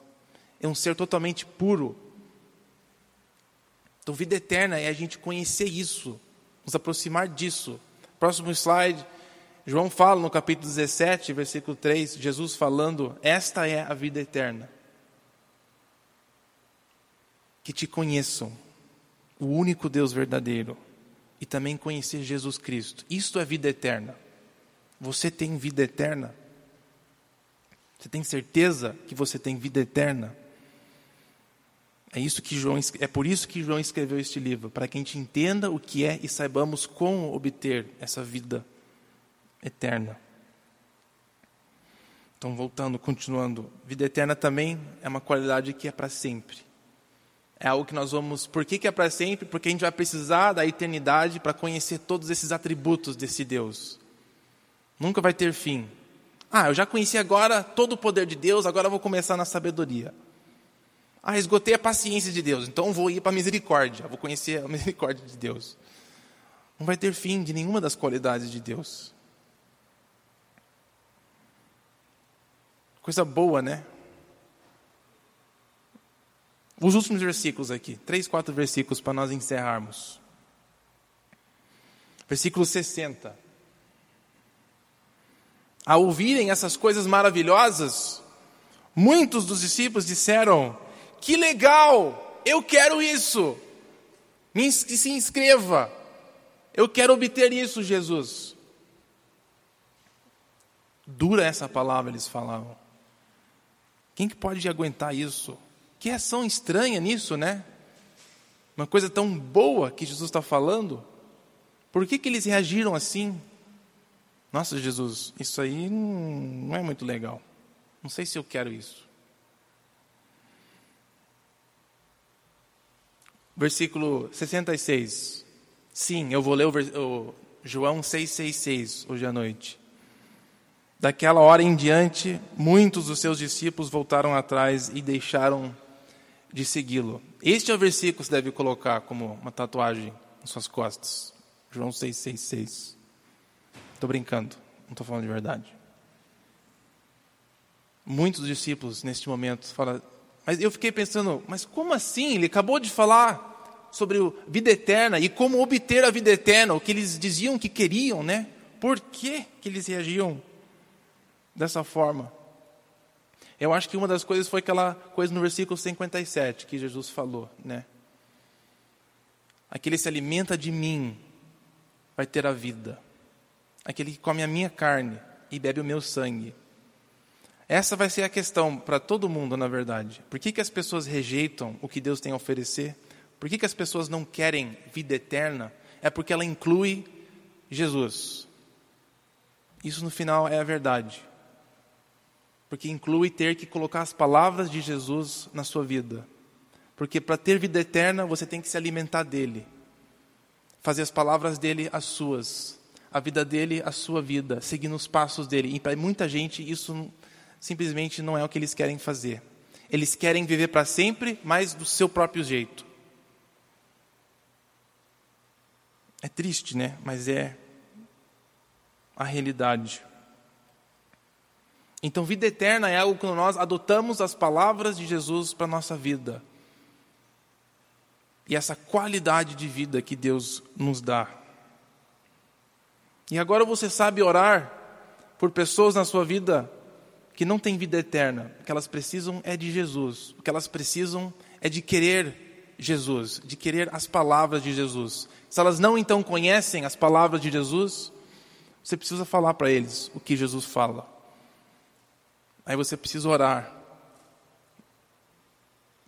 É um ser totalmente puro. Então, vida eterna é a gente conhecer isso, nos aproximar disso. Próximo slide, João fala no capítulo 17, versículo 3, Jesus falando: Esta é a vida eterna. Que te conheçam, o único Deus verdadeiro e também conhecer Jesus Cristo. Isto é vida eterna. Você tem vida eterna? Você tem certeza que você tem vida eterna? É isso que João é por isso que João escreveu este livro, para que a gente entenda o que é e saibamos como obter essa vida eterna. Então, voltando, continuando, vida eterna também é uma qualidade que é para sempre. É algo que nós vamos. Por que, que é para sempre? Porque a gente vai precisar da eternidade para conhecer todos esses atributos desse Deus. Nunca vai ter fim. Ah, eu já conheci agora todo o poder de Deus, agora vou começar na sabedoria. Ah, esgotei a paciência de Deus, então vou ir para a misericórdia, vou conhecer a misericórdia de Deus. Não vai ter fim de nenhuma das qualidades de Deus. Coisa boa, né? Os últimos versículos aqui, três, quatro versículos para nós encerrarmos. Versículo 60. Ao ouvirem essas coisas maravilhosas, muitos dos discípulos disseram: Que legal, eu quero isso. Me se inscreva. Eu quero obter isso, Jesus. Dura essa palavra, eles falavam. Quem que pode aguentar isso? Que ação estranha nisso, né? Uma coisa tão boa que Jesus está falando. Por que, que eles reagiram assim? Nossa, Jesus, isso aí não é muito legal. Não sei se eu quero isso. Versículo 66. Sim, eu vou ler o, o João 6,66 hoje à noite. Daquela hora em diante, muitos dos seus discípulos voltaram atrás e deixaram de segui-lo. Este é o versículo que você deve colocar como uma tatuagem nas suas costas. João 6,66. Estou brincando, não estou falando de verdade. Muitos discípulos, neste momento, falam: Mas eu fiquei pensando, mas como assim? Ele acabou de falar sobre a vida eterna e como obter a vida eterna, o que eles diziam que queriam, né? Por que, que eles reagiam dessa forma? Eu acho que uma das coisas foi aquela coisa no versículo 57 que Jesus falou, né? Aquele que se alimenta de mim vai ter a vida. Aquele que come a minha carne e bebe o meu sangue. Essa vai ser a questão para todo mundo, na verdade. Por que, que as pessoas rejeitam o que Deus tem a oferecer? Por que, que as pessoas não querem vida eterna? É porque ela inclui Jesus. Isso no final é a verdade. Porque inclui ter que colocar as palavras de Jesus na sua vida. Porque para ter vida eterna, você tem que se alimentar dele. Fazer as palavras dele as suas. A vida dele a sua vida. Seguir nos passos dele. E para muita gente, isso simplesmente não é o que eles querem fazer. Eles querem viver para sempre, mas do seu próprio jeito. É triste, né? Mas é a realidade. Então, vida eterna é algo que nós adotamos as palavras de Jesus para a nossa vida. E essa qualidade de vida que Deus nos dá. E agora você sabe orar por pessoas na sua vida que não têm vida eterna. O que elas precisam é de Jesus. O que elas precisam é de querer Jesus, de querer as palavras de Jesus. Se elas não então conhecem as palavras de Jesus, você precisa falar para eles o que Jesus fala. Aí você precisa orar.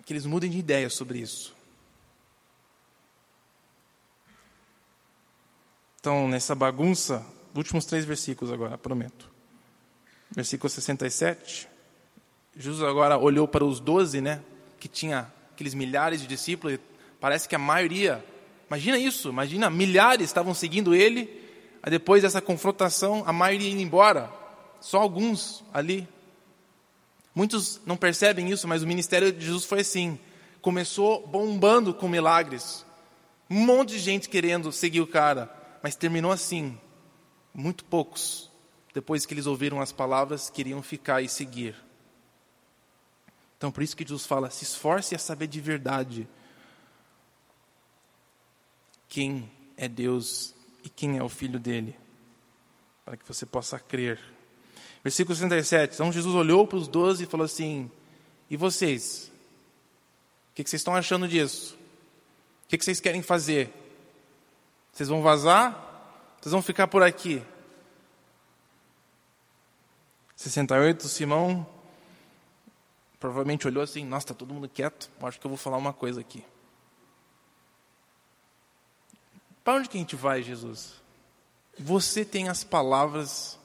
Que eles mudem de ideia sobre isso. Então, nessa bagunça, últimos três versículos agora, prometo. Versículo 67. Jesus agora olhou para os doze, né? Que tinha aqueles milhares de discípulos. Parece que a maioria. Imagina isso, imagina, milhares estavam seguindo ele. Aí depois dessa confrontação, a maioria indo embora. Só alguns ali Muitos não percebem isso, mas o ministério de Jesus foi assim. Começou bombando com milagres. Um monte de gente querendo seguir o cara, mas terminou assim. Muito poucos, depois que eles ouviram as palavras, queriam ficar e seguir. Então, por isso que Jesus fala: se esforce a saber de verdade quem é Deus e quem é o Filho dele, para que você possa crer. Versículo 67. Então Jesus olhou para os doze e falou assim: E vocês? O que vocês estão achando disso? O que vocês querem fazer? Vocês vão vazar? Vocês vão ficar por aqui? 68, Simão provavelmente olhou assim: Nossa, está todo mundo quieto. Acho que eu vou falar uma coisa aqui. Para onde que a gente vai, Jesus? Você tem as palavras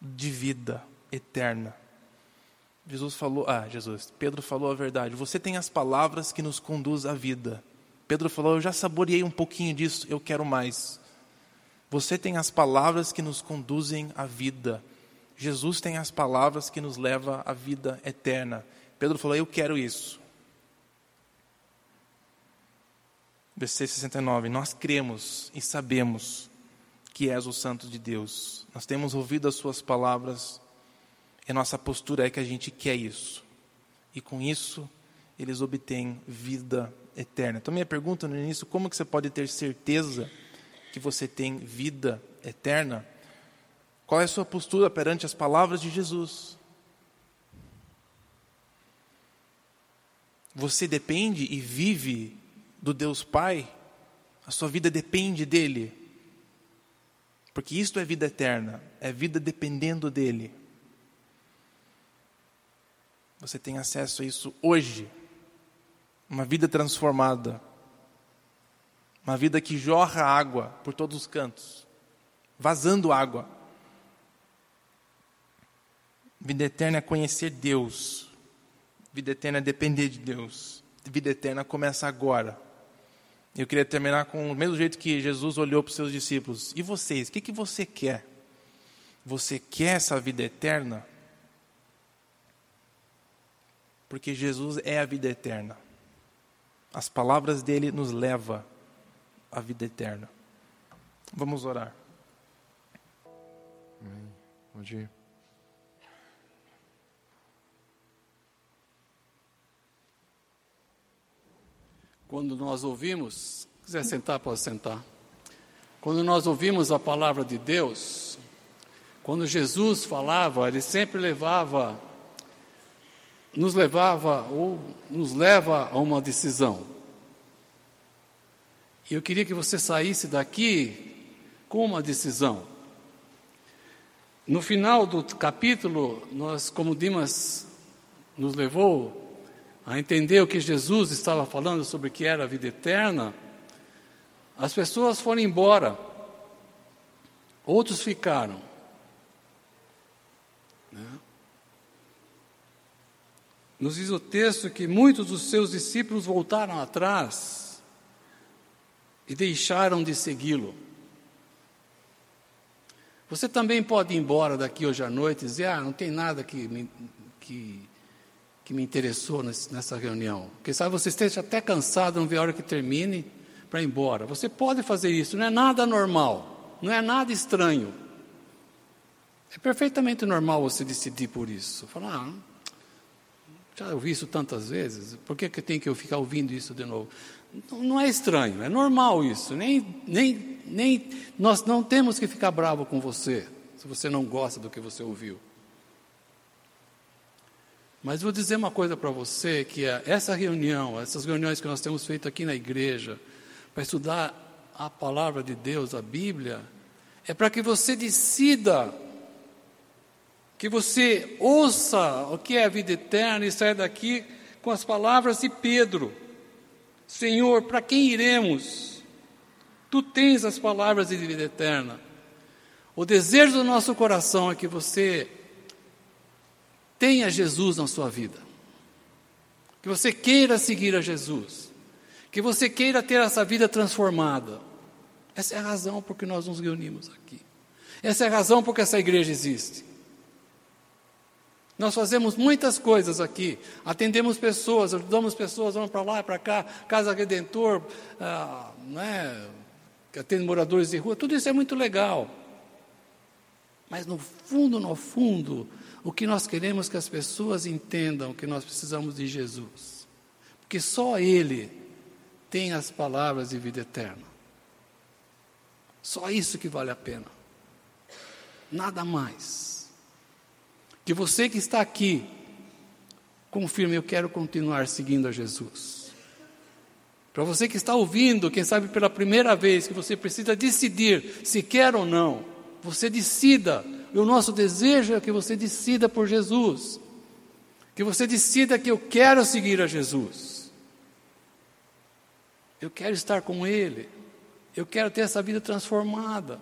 de vida eterna. Jesus falou, ah, Jesus, Pedro falou a verdade. Você tem as palavras que nos conduz à vida. Pedro falou, eu já saboreei um pouquinho disso, eu quero mais. Você tem as palavras que nos conduzem à vida. Jesus tem as palavras que nos levam à vida eterna. Pedro falou, eu quero isso. Versículo 69, nós cremos e sabemos que és o Santo de Deus. Nós temos ouvido as Suas palavras e nossa postura é que a gente quer isso. E com isso, eles obtêm vida eterna. Então, minha pergunta no início: como que você pode ter certeza que você tem vida eterna? Qual é a sua postura perante as palavras de Jesus? Você depende e vive do Deus Pai? A sua vida depende dele? Porque isto é vida eterna, é vida dependendo dele. Você tem acesso a isso hoje. Uma vida transformada. Uma vida que jorra água por todos os cantos, vazando água. Vida eterna é conhecer Deus. Vida eterna é depender de Deus. Vida eterna começa agora. Eu queria terminar com o mesmo jeito que Jesus olhou para os seus discípulos. E vocês, o que, que você quer? Você quer essa vida eterna? Porque Jesus é a vida eterna. As palavras dele nos levam à vida eterna. Vamos orar. Amém. Pode ir. Quando nós ouvimos, quiser sentar, pode sentar. Quando nós ouvimos a palavra de Deus, quando Jesus falava, ele sempre levava, nos levava ou nos leva a uma decisão. E eu queria que você saísse daqui com uma decisão. No final do capítulo, nós, como Dimas nos levou a entender o que Jesus estava falando sobre o que era a vida eterna, as pessoas foram embora, outros ficaram. Né? Nos diz o texto que muitos dos seus discípulos voltaram atrás e deixaram de segui-lo. Você também pode ir embora daqui hoje à noite e dizer: Ah, não tem nada que que que me interessou nessa reunião. Quem sabe você esteja até cansado, não vê a hora que termine para ir embora. Você pode fazer isso, não é nada normal, não é nada estranho. É perfeitamente normal você decidir por isso. Falar, ah, já ouvi isso tantas vezes, por que, que tem que eu ficar ouvindo isso de novo? Não, não é estranho, é normal isso. Nem, nem, nem nós não temos que ficar bravo com você se você não gosta do que você ouviu. Mas vou dizer uma coisa para você, que é essa reunião, essas reuniões que nós temos feito aqui na igreja, para estudar a palavra de Deus, a Bíblia, é para que você decida, que você ouça o que é a vida eterna e saia daqui com as palavras de Pedro. Senhor, para quem iremos? Tu tens as palavras de vida eterna. O desejo do nosso coração é que você tenha Jesus na sua vida. Que você queira seguir a Jesus. Que você queira ter essa vida transformada. Essa é a razão por que nós nos reunimos aqui. Essa é a razão por que essa igreja existe. Nós fazemos muitas coisas aqui, atendemos pessoas, ajudamos pessoas, vamos para lá e para cá, Casa Redentor, ah, né, atende moradores de rua, tudo isso é muito legal. Mas no fundo, no fundo, o que nós queremos que as pessoas entendam que nós precisamos de Jesus. Porque só Ele tem as palavras de vida eterna. Só isso que vale a pena. Nada mais. Que você que está aqui, confirme, eu quero continuar seguindo a Jesus. Para você que está ouvindo, quem sabe pela primeira vez, que você precisa decidir se quer ou não, você decida e o nosso desejo é que você decida por Jesus. Que você decida que eu quero seguir a Jesus. Eu quero estar com Ele. Eu quero ter essa vida transformada.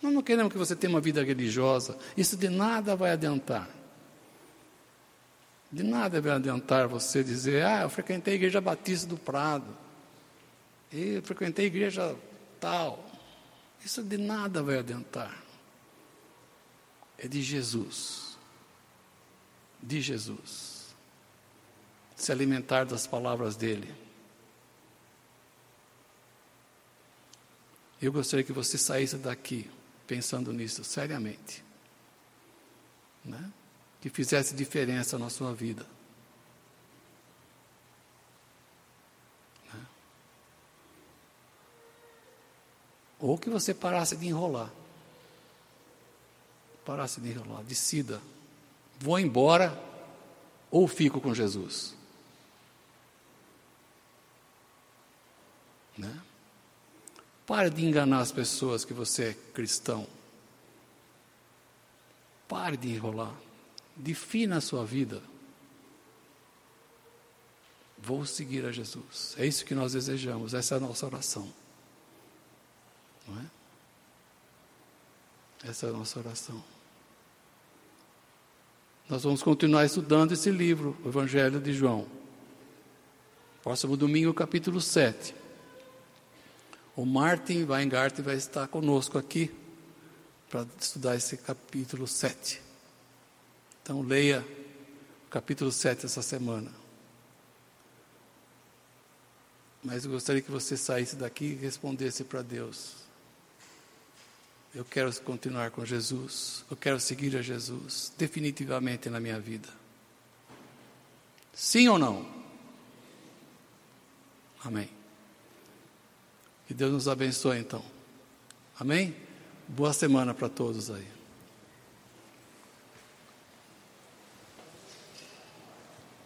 Nós não queremos que você tenha uma vida religiosa. Isso de nada vai adiantar. De nada vai adiantar você dizer, ah, eu frequentei a igreja batista do Prado. E eu frequentei a igreja tal. Isso de nada vai adiantar é de Jesus. De Jesus. Se alimentar das palavras dele. Eu gostaria que você saísse daqui pensando nisso seriamente. Né? Que fizesse diferença na sua vida. Né? Ou que você parasse de enrolar parasse de enrolar, decida. Vou embora ou fico com Jesus? Né? Pare de enganar as pessoas que você é cristão. Pare de enrolar. Defina a sua vida. Vou seguir a Jesus. É isso que nós desejamos, essa é a nossa oração. Não é? Essa é a nossa oração. Nós vamos continuar estudando esse livro, o Evangelho de João. Próximo domingo, capítulo 7. O Martin Weingart vai estar conosco aqui para estudar esse capítulo 7. Então, leia o capítulo 7 essa semana. Mas eu gostaria que você saísse daqui e respondesse para Deus. Eu quero continuar com Jesus. Eu quero seguir a Jesus definitivamente na minha vida. Sim ou não? Amém. Que Deus nos abençoe então. Amém? Boa semana para todos aí.